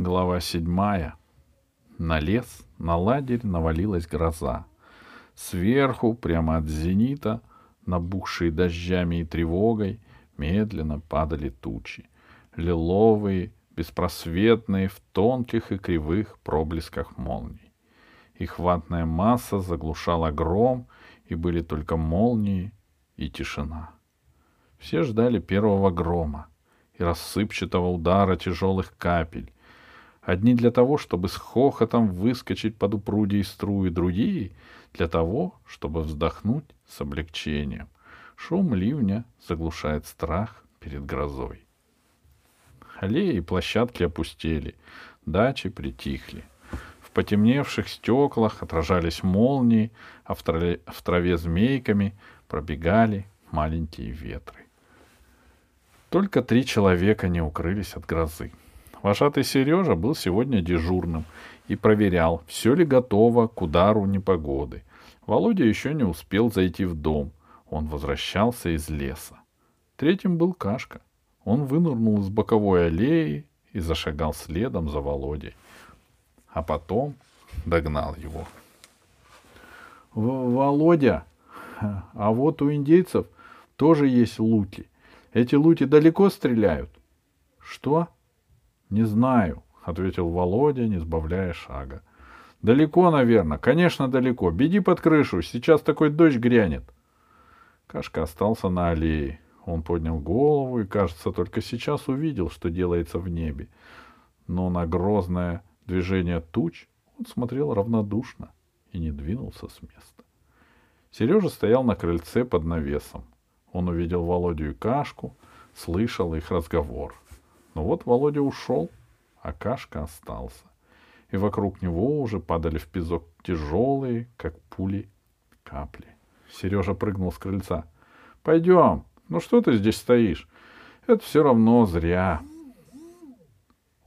Глава седьмая. На лес, на лагерь навалилась гроза. Сверху, прямо от зенита, набухшие дождями и тревогой, медленно падали тучи. Лиловые, беспросветные, в тонких и кривых проблесках молний. Их ватная масса заглушала гром, и были только молнии и тишина. Все ждали первого грома и рассыпчатого удара тяжелых капель. Одни для того, чтобы с хохотом выскочить под упругие струи, другие для того, чтобы вздохнуть с облегчением. Шум ливня заглушает страх перед грозой. Аллеи и площадки опустели, дачи притихли. В потемневших стеклах отражались молнии, а в траве, в траве змейками пробегали маленькие ветры. Только три человека не укрылись от грозы. Вожатый Сережа был сегодня дежурным и проверял, все ли готово к удару непогоды. Володя еще не успел зайти в дом. Он возвращался из леса. Третьим был Кашка. Он вынырнул из боковой аллеи и зашагал следом за Володей. А потом догнал его. — Володя, а вот у индейцев тоже есть луки. Эти луки далеко стреляют? — Что? — Не знаю, — ответил Володя, не сбавляя шага. — Далеко, наверное. Конечно, далеко. Беги под крышу, сейчас такой дождь грянет. Кашка остался на аллее. Он поднял голову и, кажется, только сейчас увидел, что делается в небе. Но на грозное движение туч он смотрел равнодушно и не двинулся с места. Сережа стоял на крыльце под навесом. Он увидел Володю и Кашку, слышал их разговор. Но вот Володя ушел, а Кашка остался. И вокруг него уже падали в песок тяжелые, как пули, капли. Сережа прыгнул с крыльца. — Пойдем. Ну что ты здесь стоишь? Это все равно зря.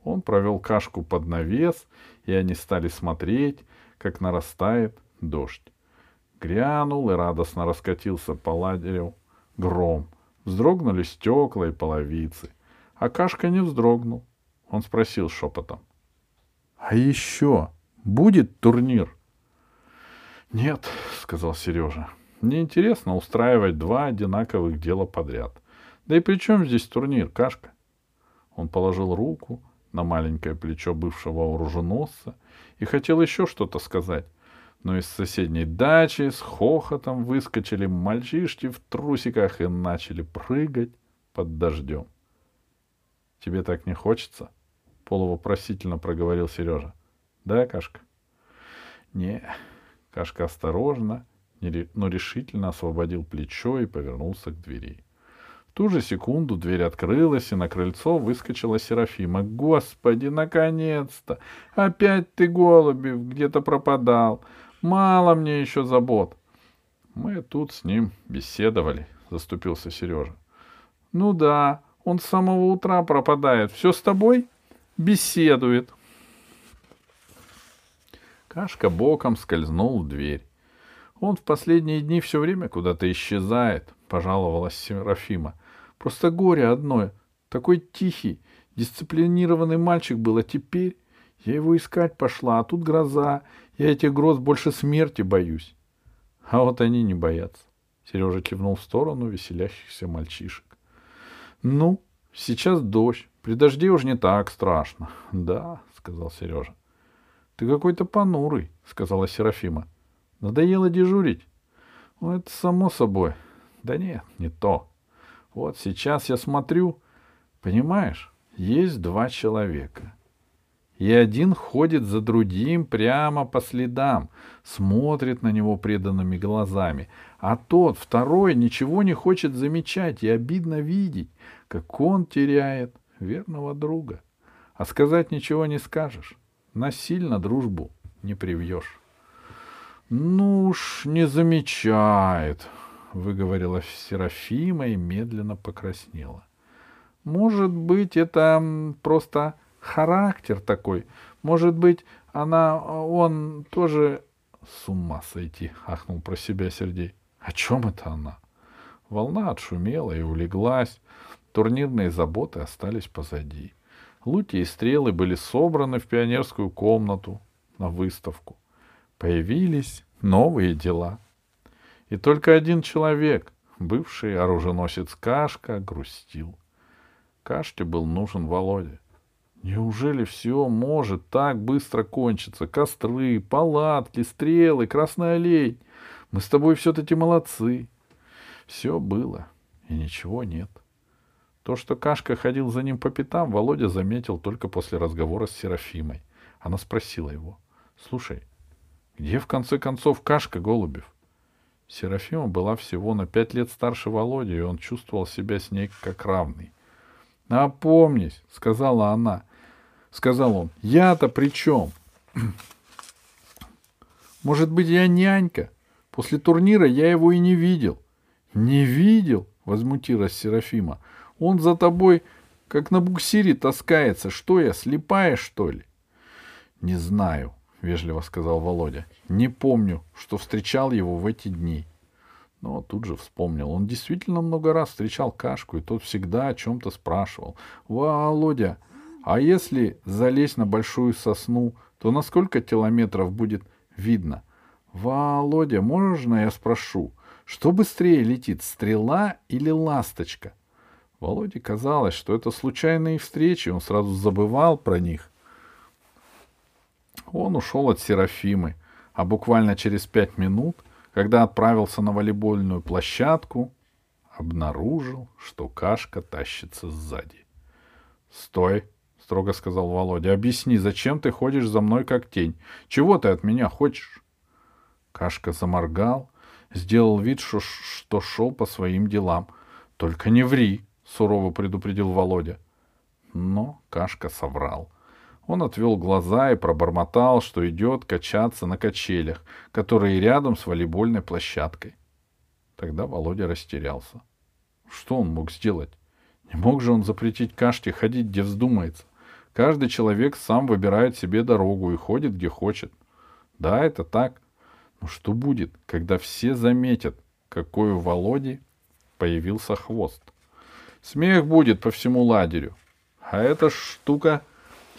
Он провел кашку под навес, и они стали смотреть, как нарастает дождь. Грянул и радостно раскатился по ладерю гром. Вздрогнули стекла и половицы. А Кашка не вздрогнул. Он спросил шепотом. — А еще будет турнир? — Нет, — сказал Сережа. — Неинтересно устраивать два одинаковых дела подряд. Да и при чем здесь турнир, Кашка? Он положил руку на маленькое плечо бывшего оруженосца и хотел еще что-то сказать, но из соседней дачи с хохотом выскочили мальчишки в трусиках и начали прыгать под дождем. — Тебе так не хочется? — полувопросительно проговорил Сережа. — Да, Кашка? — Не. Кашка осторожно, но решительно освободил плечо и повернулся к двери. В ту же секунду дверь открылась, и на крыльцо выскочила Серафима. «Господи, наконец-то! Опять ты, Голубев, где-то пропадал! Мало мне еще забот. Мы тут с ним беседовали, заступился Сережа. Ну да, он с самого утра пропадает. Все с тобой? Беседует. Кашка боком скользнул в дверь. Он в последние дни все время куда-то исчезает, пожаловалась Серафима. Просто горе одно. Такой тихий, дисциплинированный мальчик был, а теперь я его искать пошла, а тут гроза. Я этих гроз больше смерти боюсь. А вот они не боятся. Сережа кивнул в сторону веселящихся мальчишек. Ну, сейчас дождь. При дожде уж не так страшно. Да, сказал Сережа. Ты какой-то понурый, сказала Серафима. Надоело дежурить? Ну, это само собой. Да нет, не то. Вот сейчас я смотрю, понимаешь, есть два человека — и один ходит за другим прямо по следам, смотрит на него преданными глазами, а тот, второй, ничего не хочет замечать и обидно видеть, как он теряет верного друга. А сказать ничего не скажешь, насильно дружбу не привьешь. — Ну уж не замечает, — выговорила Серафима и медленно покраснела. — Может быть, это просто характер такой. Может быть, она, он тоже с ума сойти, ахнул про себя Сергей. О чем это она? Волна отшумела и улеглась. Турнирные заботы остались позади. Луки и стрелы были собраны в пионерскую комнату на выставку. Появились новые дела. И только один человек, бывший оруженосец Кашка, грустил. Кашке был нужен Володя. Неужели все может так быстро кончиться? Костры, палатки, стрелы, красный олень. Мы с тобой все-таки молодцы. Все было, и ничего нет. То, что Кашка ходил за ним по пятам, Володя заметил только после разговора с Серафимой. Она спросила его. — Слушай, где в конце концов Кашка Голубев? Серафима была всего на пять лет старше Володи, и он чувствовал себя с ней как равный. — Напомнись, — сказала она, — сказал он, — я-то при чем? Может быть, я нянька? После турнира я его и не видел. — Не видел? — возмутилась Серафима. — Он за тобой, как на буксире, таскается. Что я, слепая, что ли? — Не знаю, — вежливо сказал Володя. — Не помню, что встречал его в эти дни. Но тут же вспомнил. Он действительно много раз встречал Кашку, и тот всегда о чем-то спрашивал. — Володя, а если залезть на большую сосну, то на сколько километров будет видно? — Володя, можно я спрошу, что быстрее летит, стрела или ласточка? Володе казалось, что это случайные встречи, он сразу забывал про них он ушел от Серафимы, а буквально через пять минут, когда отправился на волейбольную площадку, обнаружил, что Кашка тащится сзади. — Стой! — строго сказал Володя. — Объясни, зачем ты ходишь за мной как тень? Чего ты от меня хочешь? Кашка заморгал, сделал вид, что, что шел по своим делам. — Только не ври! — сурово предупредил Володя. Но Кашка соврал — он отвел глаза и пробормотал, что идет качаться на качелях, которые рядом с волейбольной площадкой. Тогда Володя растерялся. Что он мог сделать? Не мог же он запретить Кашке ходить, где вздумается. Каждый человек сам выбирает себе дорогу и ходит, где хочет. Да, это так. Но что будет, когда все заметят, какой у Володи появился хвост? Смех будет по всему лагерю. А эта штука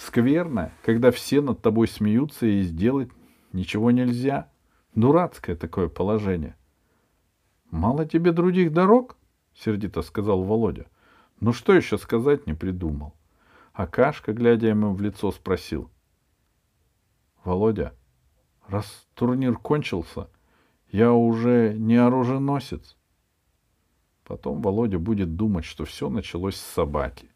Скверно, когда все над тобой смеются и сделать ничего нельзя. Дурацкое такое положение. — Мало тебе других дорог? — сердито сказал Володя. — Ну что еще сказать не придумал. А Кашка, глядя ему в лицо, спросил. — Володя, раз турнир кончился, я уже не оруженосец. Потом Володя будет думать, что все началось с собаки.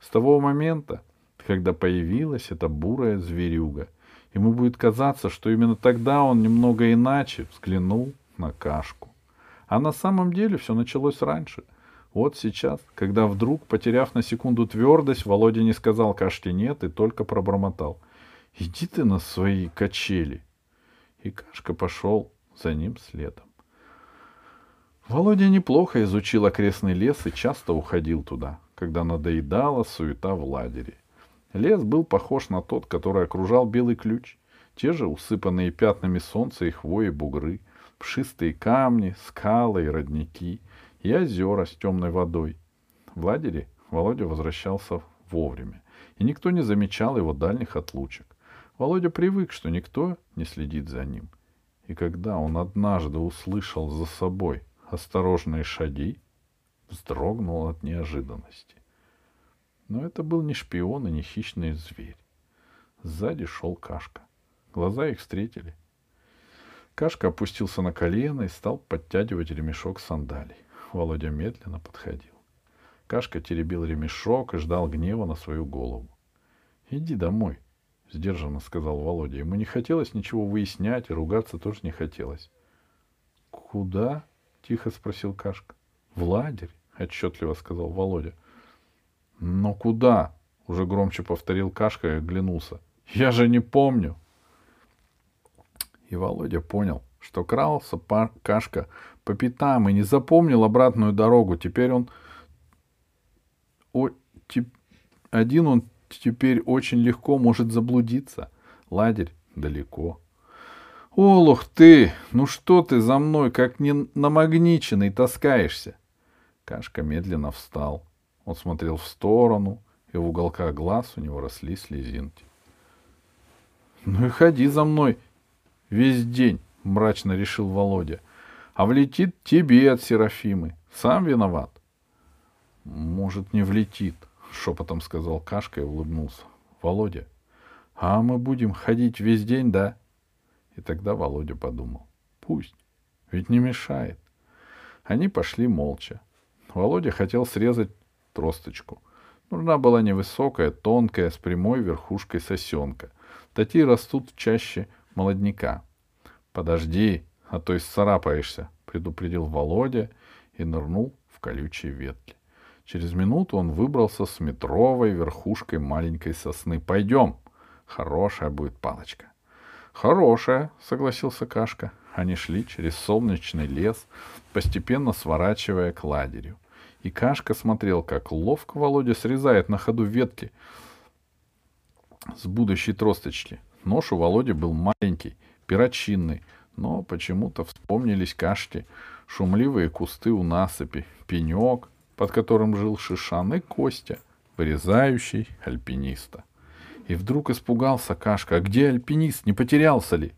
С того момента, когда появилась эта бурая зверюга. Ему будет казаться, что именно тогда он немного иначе взглянул на кашку. А на самом деле все началось раньше. Вот сейчас, когда вдруг, потеряв на секунду твердость, Володя не сказал Кашке «нет» и только пробормотал. «Иди ты на свои качели!» И Кашка пошел за ним следом. Володя неплохо изучил окрестный лес и часто уходил туда, когда надоедала суета в лагере. Лес был похож на тот, который окружал белый ключ. Те же усыпанные пятнами солнца и хвои бугры, пшистые камни, скалы и родники, и озера с темной водой. В лагере Володя возвращался вовремя, и никто не замечал его дальних отлучек. Володя привык, что никто не следит за ним. И когда он однажды услышал за собой осторожные шаги, вздрогнул от неожиданности. Но это был не шпион и не хищный зверь. Сзади шел Кашка. Глаза их встретили. Кашка опустился на колено и стал подтягивать ремешок сандалий. Володя медленно подходил. Кашка теребил ремешок и ждал гнева на свою голову. — Иди домой, — сдержанно сказал Володя. Ему не хотелось ничего выяснять, и ругаться тоже не хотелось. — Куда? — тихо спросил Кашка. — В лагерь, — отчетливо сказал Володя. «Но куда?» — уже громче повторил Кашка и оглянулся. «Я же не помню!» И Володя понял, что крался Кашка по пятам и не запомнил обратную дорогу. Теперь он... О, теп... Один он теперь очень легко может заблудиться. Ладерь далеко. «Олух ты! Ну что ты за мной, как не намагниченный, таскаешься?» Кашка медленно встал. Он смотрел в сторону, и в уголках глаз у него росли слезинки. «Ну и ходи за мной весь день», — мрачно решил Володя. «А влетит тебе от Серафимы. Сам виноват». «Может, не влетит», — шепотом сказал Кашка и улыбнулся. «Володя, а мы будем ходить весь день, да?» И тогда Володя подумал. «Пусть, ведь не мешает». Они пошли молча. Володя хотел срезать тросточку. Нужна была невысокая, тонкая, с прямой верхушкой сосенка. Такие растут чаще молодняка. «Подожди, а то и сцарапаешься», — предупредил Володя и нырнул в колючие ветки. Через минуту он выбрался с метровой верхушкой маленькой сосны. «Пойдем! Хорошая будет палочка!» «Хорошая», — согласился Кашка. Они шли через солнечный лес, постепенно сворачивая к ладерю. И Кашка смотрел, как ловко Володя срезает на ходу ветки с будущей тросточки. Нож у Володи был маленький, перочинный, но почему-то вспомнились Кашке шумливые кусты у насыпи, пенек, под которым жил Шишан, и Костя, вырезающий альпиниста. И вдруг испугался Кашка. А где альпинист? Не потерялся ли?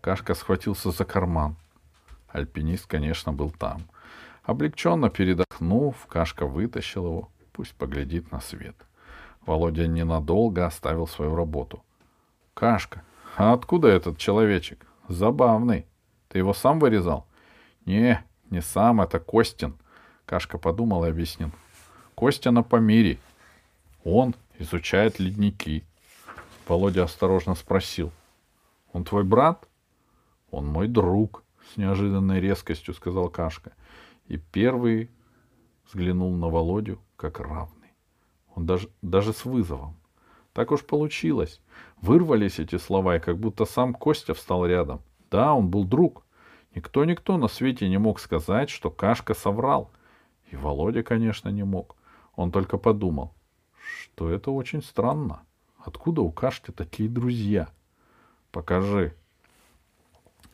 Кашка схватился за карман. Альпинист, конечно, был там. Облегченно передохнув, Кашка вытащил его. Пусть поглядит на свет. Володя ненадолго оставил свою работу. Кашка, а откуда этот человечек? Забавный. Ты его сам вырезал? Не, не сам, это Костин. Кашка подумал и объяснил. Костя на Памире. Он изучает ледники. Володя осторожно спросил. Он твой брат? Он мой друг, с неожиданной резкостью сказал Кашка. И первый взглянул на Володю как равный. Он даже, даже с вызовом. Так уж получилось. Вырвались эти слова, и как будто сам Костя встал рядом. Да, он был друг. Никто-никто на свете не мог сказать, что Кашка соврал — и Володя, конечно, не мог. Он только подумал, что это очень странно. Откуда у Кашки такие друзья? Покажи.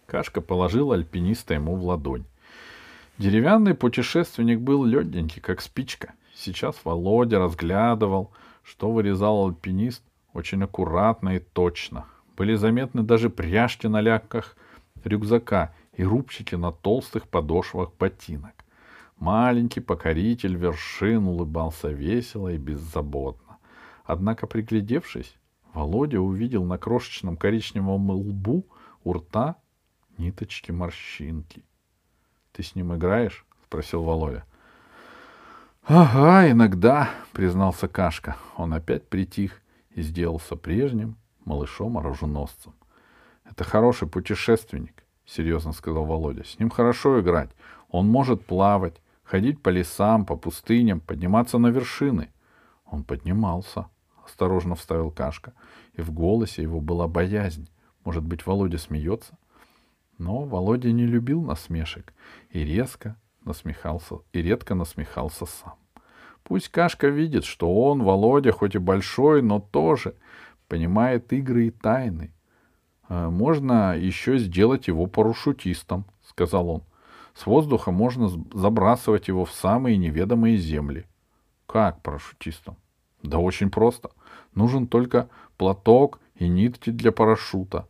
Кашка положил альпиниста ему в ладонь. Деревянный путешественник был легенький, как спичка. Сейчас Володя разглядывал, что вырезал альпинист очень аккуратно и точно. Были заметны даже пряжки на лямках рюкзака и рубчики на толстых подошвах ботинок. Маленький покоритель вершин улыбался весело и беззаботно. Однако, приглядевшись, Володя увидел на крошечном коричневом лбу у рта ниточки морщинки. — Ты с ним играешь? — спросил Володя. — Ага, иногда, — признался Кашка. Он опять притих и сделался прежним малышом-оруженосцем. — Это хороший путешественник, — серьезно сказал Володя. — С ним хорошо играть. Он может плавать, ходить по лесам, по пустыням, подниматься на вершины. Он поднимался, осторожно вставил Кашка, и в голосе его была боязнь. Может быть, Володя смеется? Но Володя не любил насмешек и резко насмехался, и редко насмехался сам. Пусть Кашка видит, что он, Володя, хоть и большой, но тоже понимает игры и тайны. «Э, можно еще сделать его парашютистом, сказал он. С воздуха можно забрасывать его в самые неведомые земли. Как парашютистом? Да очень просто. Нужен только платок и нитки для парашюта.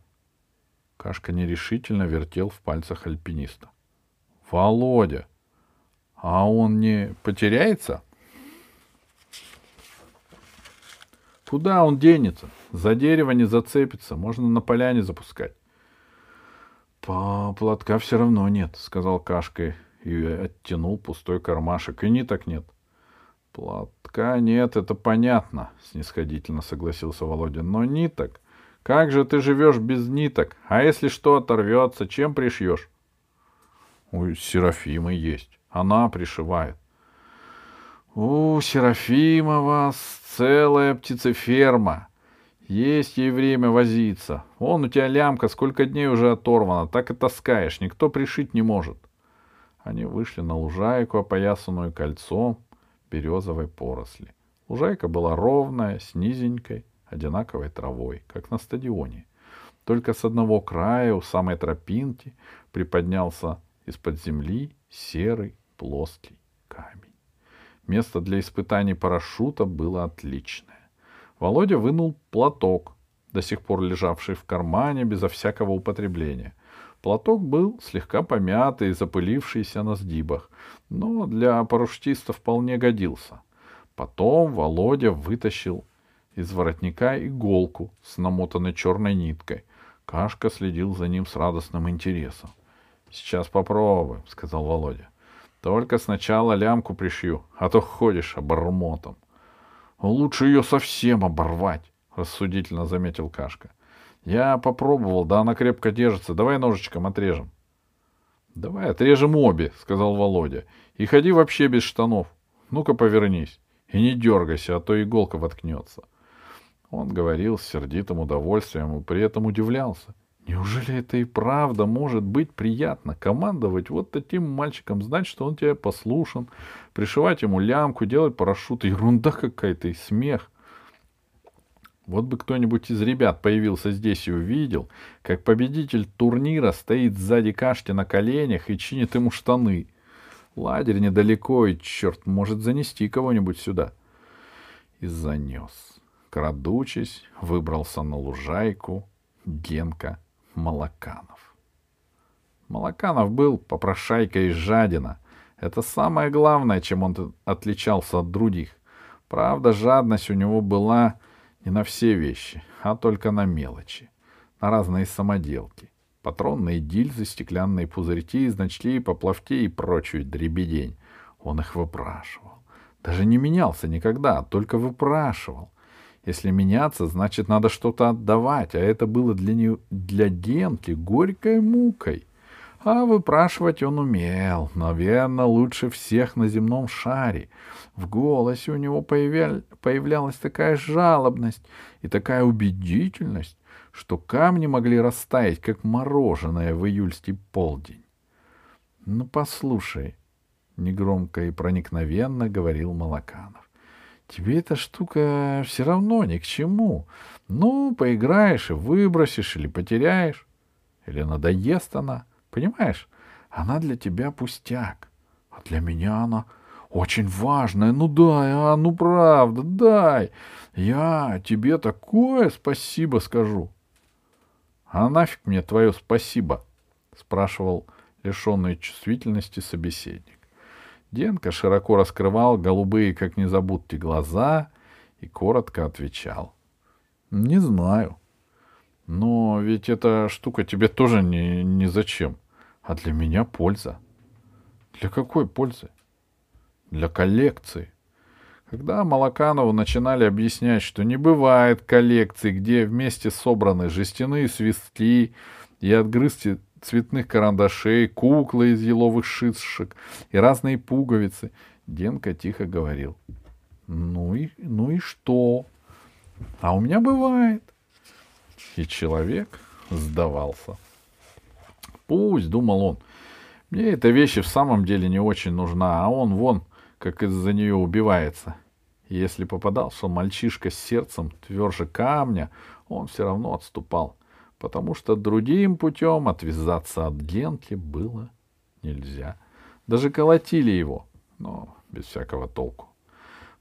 Кашка нерешительно вертел в пальцах альпиниста. Володя, а он не потеряется? Куда он денется? За дерево не зацепится, можно на поляне запускать. По платка все равно нет, сказал Кашка и оттянул пустой кармашек. И ниток нет. Платка нет, это понятно, снисходительно согласился Володя. Но ниток. Как же ты живешь без ниток? А если что оторвется, чем пришьешь? У Серафимы есть. Она пришивает. У Серафима вас целая птицеферма. Есть ей время возиться. Вон у тебя лямка, сколько дней уже оторвана, так и таскаешь, никто пришить не может. Они вышли на лужайку, опоясанную кольцом березовой поросли. Лужайка была ровная, с низенькой, одинаковой травой, как на стадионе. Только с одного края, у самой тропинки, приподнялся из-под земли серый плоский камень. Место для испытаний парашюта было отличное. Володя вынул платок, до сих пор лежавший в кармане безо всякого употребления. Платок был слегка помятый запылившийся на сгибах, но для парашютиста вполне годился. Потом Володя вытащил из воротника иголку с намотанной черной ниткой. Кашка следил за ним с радостным интересом. — Сейчас попробуем, — сказал Володя. — Только сначала лямку пришью, а то ходишь обормотом. — Лучше ее совсем оборвать, — рассудительно заметил Кашка. — Я попробовал, да она крепко держится. Давай ножичком отрежем. — Давай отрежем обе, — сказал Володя. — И ходи вообще без штанов. Ну-ка повернись. И не дергайся, а то иголка воткнется. Он говорил с сердитым удовольствием и при этом удивлялся. Неужели это и правда может быть приятно командовать вот таким мальчиком, знать, что он тебе послушан, пришивать ему лямку, делать парашют? Ерунда какая-то и смех. Вот бы кто-нибудь из ребят появился здесь и увидел, как победитель турнира стоит сзади Кашки на коленях и чинит ему штаны. Лагерь недалеко, и, черт, может занести кого-нибудь сюда. И занес. Крадучись, выбрался на лужайку Генка Малаканов. Малаканов был попрошайка из жадина. Это самое главное, чем он отличался от других. Правда, жадность у него была не на все вещи, а только на мелочи, на разные самоделки. Патронные гильзы, стеклянные пузырьки, значки, поплавки и прочую дребедень. Он их выпрашивал. Даже не менялся никогда, только выпрашивал. Если меняться, значит, надо что-то отдавать, а это было для, не... для Генки горькой мукой. А выпрашивать он умел, наверное, лучше всех на земном шаре. В голосе у него появля... появлялась такая жалобность и такая убедительность, что камни могли растаять, как мороженое в июльский полдень. — Ну, послушай, — негромко и проникновенно говорил Малаканов. Тебе эта штука все равно ни к чему. Ну, поиграешь и выбросишь, или потеряешь, или надоест она. Понимаешь? Она для тебя пустяк. А для меня она очень важная. Ну дай, а, ну правда, дай. Я тебе такое спасибо скажу. А нафиг мне твое спасибо? Спрашивал лишенный чувствительности собеседник. Денка широко раскрывал голубые, как незабудки, глаза и коротко отвечал. — Не знаю. Но ведь эта штука тебе тоже не, не зачем, а для меня польза. Для какой пользы? Для коллекции. Когда Малаканову начинали объяснять, что не бывает коллекций, где вместе собраны жестяные свистки и отгрызки цветных карандашей, куклы из еловых шишек и разные пуговицы. Денка тихо говорил. Ну и, ну и что? А у меня бывает. И человек сдавался. Пусть, думал он, мне эта вещь в самом деле не очень нужна, а он вон, как из-за нее убивается. Если попадался мальчишка с сердцем тверже камня, он все равно отступал потому что другим путем отвязаться от Генки было нельзя. Даже колотили его, но без всякого толку.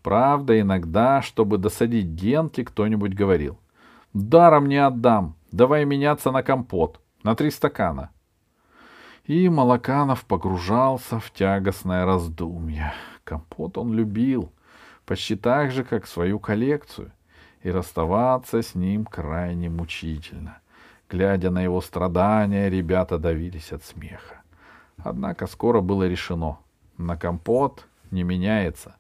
Правда, иногда, чтобы досадить Генке, кто-нибудь говорил. «Даром не отдам, давай меняться на компот, на три стакана». И Малаканов погружался в тягостное раздумье. Компот он любил, почти так же, как свою коллекцию, и расставаться с ним крайне мучительно — Глядя на его страдания, ребята давились от смеха. Однако скоро было решено. На компот не меняется.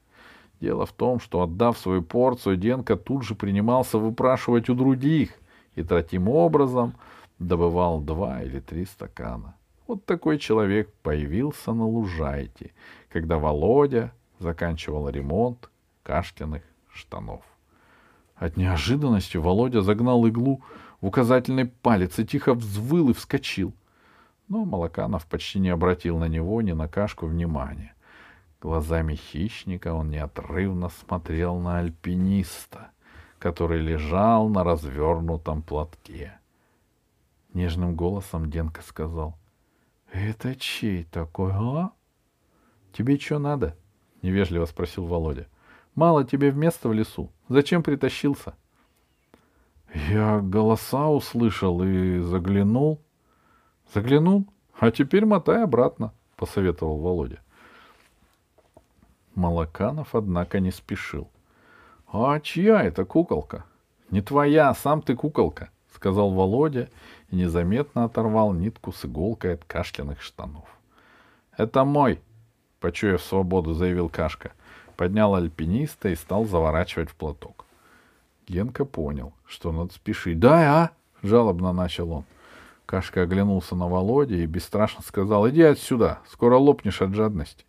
Дело в том, что, отдав свою порцию, Денка тут же принимался выпрашивать у других и таким образом добывал два или три стакана. Вот такой человек появился на лужайке, когда Володя заканчивал ремонт каштяных штанов. От неожиданности Володя загнал иглу указательный палец и тихо взвыл и вскочил. Но Малаканов почти не обратил на него ни на кашку внимания. Глазами хищника он неотрывно смотрел на альпиниста, который лежал на развернутом платке. Нежным голосом Денка сказал, — Это чей такой, а? — Тебе что надо? — невежливо спросил Володя. — Мало тебе в место в лесу. Зачем притащился? — Я голоса услышал и заглянул. Заглянул? А теперь мотай обратно, посоветовал Володя. Малаканов, однако, не спешил. — А чья это куколка? — Не твоя, сам ты куколка, — сказал Володя и незаметно оторвал нитку с иголкой от кашляных штанов. — Это мой, — почуяв свободу, заявил Кашка. Поднял альпиниста и стал заворачивать в платок. Генка понял, что надо спешить. — Да, а? — жалобно начал он. Кашка оглянулся на Володя и бесстрашно сказал, — Иди отсюда, скоро лопнешь от жадности.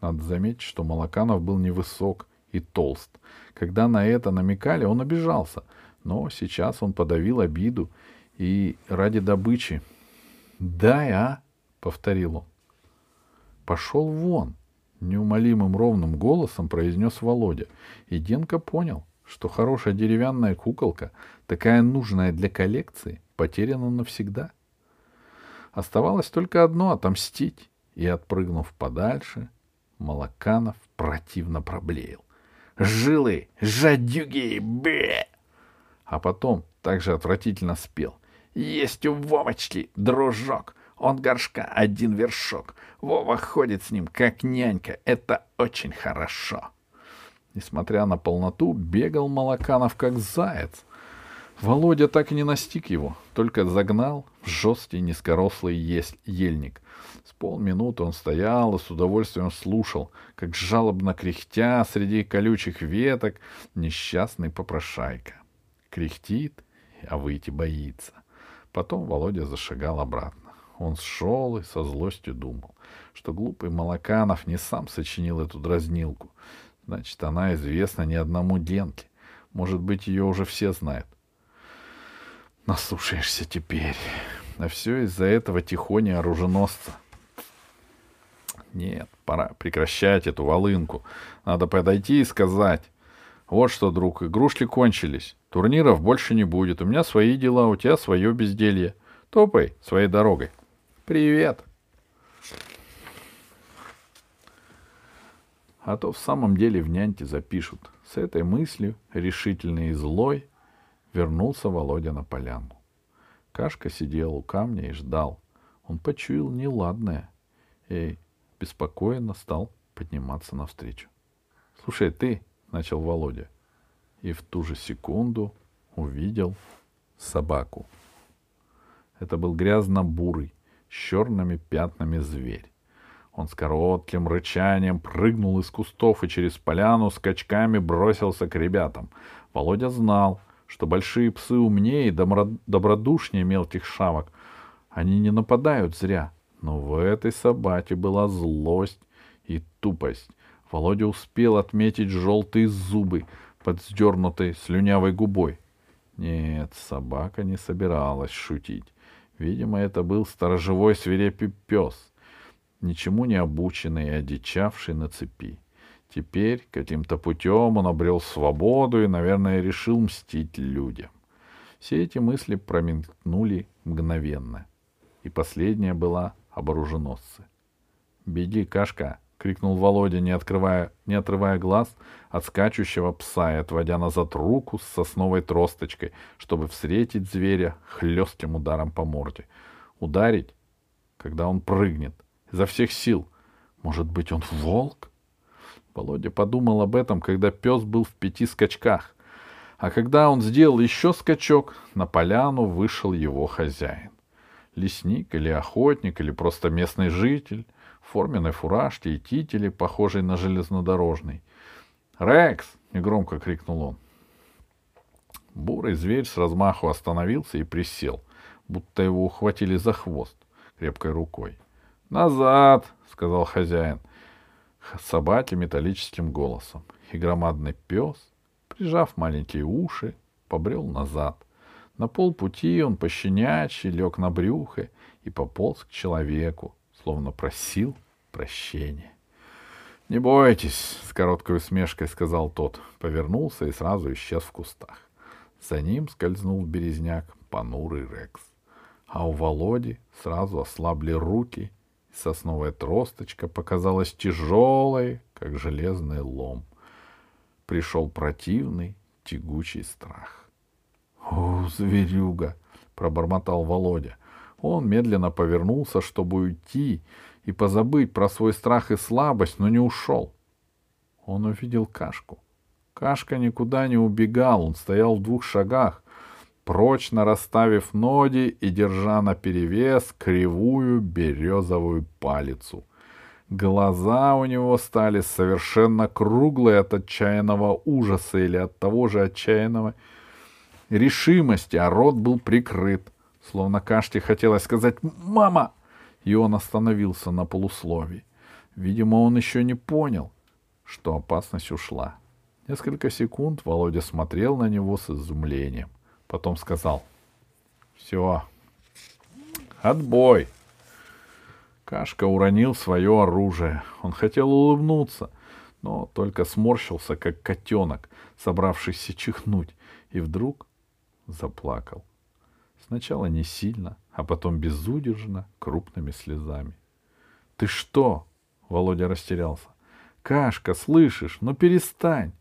Надо заметить, что Малаканов был невысок и толст. Когда на это намекали, он обижался, но сейчас он подавил обиду и ради добычи. «Дай, а!» — повторил он. «Пошел вон!» — неумолимым ровным голосом произнес Володя. И Денка понял, что хорошая деревянная куколка, такая нужная для коллекции, потеряна навсегда. Оставалось только одно — отомстить. И, отпрыгнув подальше, Малаканов противно проблеял. «Жилы! Жадюги! Бе!» А потом также отвратительно спел. «Есть у Вовочки дружок, он горшка один вершок. Вова ходит с ним, как нянька, это очень хорошо». Несмотря на полноту, бегал Малаканов как заяц. Володя так и не настиг его, только загнал в жесткий низкорослый ельник — с полминуты он стоял и с удовольствием слушал, как жалобно кряхтя среди колючих веток несчастный попрошайка. Кряхтит, а выйти боится. Потом Володя зашагал обратно. Он шел и со злостью думал, что глупый Малаканов не сам сочинил эту дразнилку. Значит, она известна не одному Денке. Может быть, ее уже все знают. Наслушаешься теперь. А все из-за этого тихоня оруженосца. Нет, пора прекращать эту волынку. Надо подойти и сказать. Вот что, друг, игрушки кончились. Турниров больше не будет. У меня свои дела, у тебя свое безделье. Топай своей дорогой. Привет. А то в самом деле в няньте запишут. С этой мыслью, решительный и злой, вернулся Володя на поляну. Кашка сидел у камня и ждал. Он почуял неладное. Эй, беспокойно стал подниматься навстречу. — Слушай, ты, — начал Володя, и в ту же секунду увидел собаку. Это был грязно-бурый, с черными пятнами зверь. Он с коротким рычанием прыгнул из кустов и через поляну скачками бросился к ребятам. Володя знал, что большие псы умнее и добродушнее мелких шавок. Они не нападают зря. Но в этой собаке была злость и тупость. Володя успел отметить желтые зубы под сдернутой слюнявой губой. Нет, собака не собиралась шутить. Видимо, это был сторожевой свирепый пес, ничему не обученный и одичавший на цепи. Теперь каким-то путем он обрел свободу и, наверное, решил мстить людям. Все эти мысли промелькнули мгновенно. И последняя была об оруженосце. «Беги, Кашка!» — крикнул Володя, не, открывая, не отрывая глаз от скачущего пса и отводя назад руку с сосновой тросточкой, чтобы встретить зверя хлестким ударом по морде. Ударить, когда он прыгнет, изо всех сил. Может быть, он волк? Володя подумал об этом, когда пес был в пяти скачках. А когда он сделал еще скачок, на поляну вышел его хозяин лесник или охотник, или просто местный житель, в форменной фуражке и тителе, похожей на железнодорожный. «Рекс!» — негромко крикнул он. Бурый зверь с размаху остановился и присел, будто его ухватили за хвост крепкой рукой. «Назад!» — сказал хозяин собаке металлическим голосом. И громадный пес, прижав маленькие уши, побрел назад — на полпути он пощенячий лег на брюхо и пополз к человеку, словно просил прощения. — Не бойтесь, — с короткой усмешкой сказал тот, повернулся и сразу исчез в кустах. За ним скользнул в березняк понурый Рекс. А у Володи сразу ослабли руки, сосновая тросточка показалась тяжелой, как железный лом. Пришел противный, тягучий страх. О, зверюга! пробормотал Володя. Он медленно повернулся, чтобы уйти и позабыть про свой страх и слабость, но не ушел. Он увидел Кашку. Кашка никуда не убегал, он стоял в двух шагах, прочно расставив ноги и держа на перевес кривую березовую палицу. Глаза у него стали совершенно круглые от отчаянного ужаса или от того же отчаянного решимости, а рот был прикрыт, словно Кашке хотелось сказать «Мама!» и он остановился на полусловии. Видимо, он еще не понял, что опасность ушла. Несколько секунд Володя смотрел на него с изумлением. Потом сказал «Все, отбой!» Кашка уронил свое оружие. Он хотел улыбнуться, но только сморщился, как котенок, собравшийся чихнуть, и вдруг заплакал. Сначала не сильно, а потом безудержно, крупными слезами. — Ты что? — Володя растерялся. — Кашка, слышишь? Ну перестань!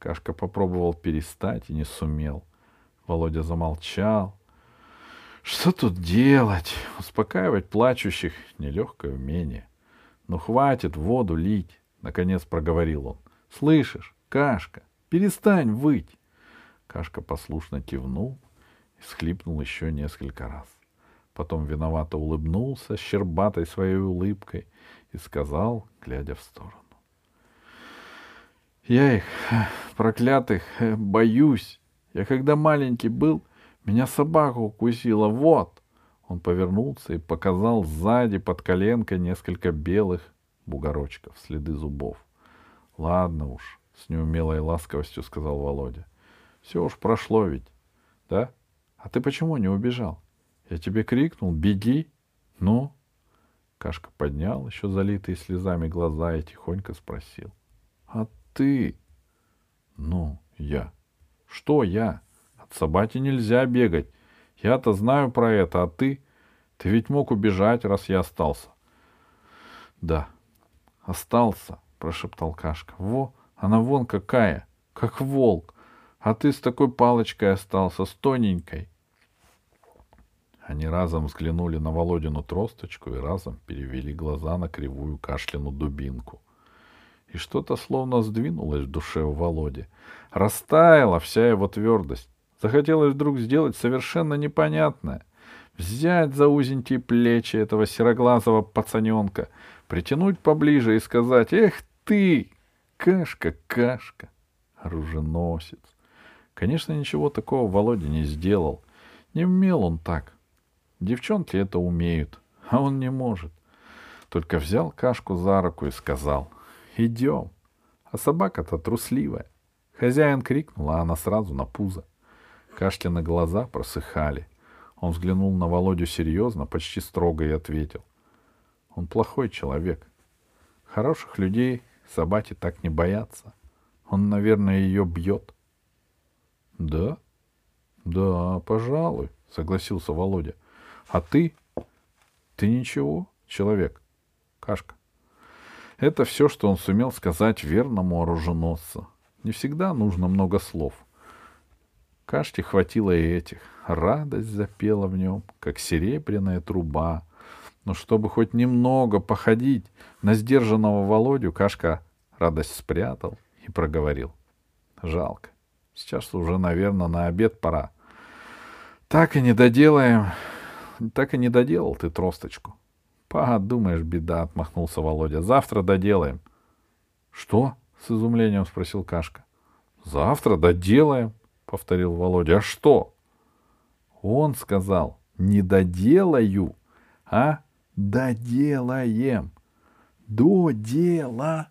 Кашка попробовал перестать и не сумел. Володя замолчал. Что тут делать? Успокаивать плачущих — нелегкое умение. Ну хватит воду лить, — наконец проговорил он. Слышишь, Кашка, перестань выть. Кашка послушно кивнул и схлипнул еще несколько раз. Потом виновато улыбнулся щербатой своей улыбкой и сказал, глядя в сторону. Я их, проклятых, боюсь. Я когда маленький был, меня собака укусила. Вот. Он повернулся и показал сзади под коленкой несколько белых бугорочков, следы зубов. Ладно уж, с неумелой ласковостью сказал Володя. Все уж прошло ведь. Да? А ты почему не убежал? Я тебе крикнул, беги. Ну? Кашка поднял еще залитые слезами глаза и тихонько спросил. А ты? Ну, я. Что я? От собаки нельзя бегать. Я-то знаю про это, а ты? Ты ведь мог убежать, раз я остался. Да, остался, прошептал Кашка. Во, она вон какая, как волк. А ты с такой палочкой остался, с тоненькой. Они разом взглянули на Володину тросточку и разом перевели глаза на кривую кашляну дубинку. И что-то словно сдвинулось в душе у Володи. Растаяла вся его твердость. Захотелось вдруг сделать совершенно непонятное. Взять за узенькие плечи этого сероглазого пацаненка, притянуть поближе и сказать «Эх ты, кашка, кашка, оруженосец!» Конечно, ничего такого Володя не сделал. Не умел он так. Девчонки это умеют, а он не может. Только взял Кашку за руку и сказал «Идем». А собака-то трусливая. Хозяин крикнул, а она сразу на пузо. Кашкины глаза просыхали. Он взглянул на Володю серьезно, почти строго и ответил. Он плохой человек. Хороших людей собаки так не боятся. Он, наверное, ее бьет. — Да? — Да, пожалуй, — согласился Володя. А ты? Ты ничего, человек. Кашка. Это все, что он сумел сказать верному оруженосцу. Не всегда нужно много слов. Кашке хватило и этих. Радость запела в нем, как серебряная труба. Но чтобы хоть немного походить на сдержанного Володю, Кашка радость спрятал и проговорил. Жалко. Сейчас уже, наверное, на обед пора. Так и не доделаем так и не доделал ты тросточку. Подумаешь, беда, отмахнулся Володя. Завтра доделаем. Что? С изумлением спросил Кашка. Завтра доделаем, повторил Володя. А что? Он сказал, не доделаю, а доделаем. Доделаем.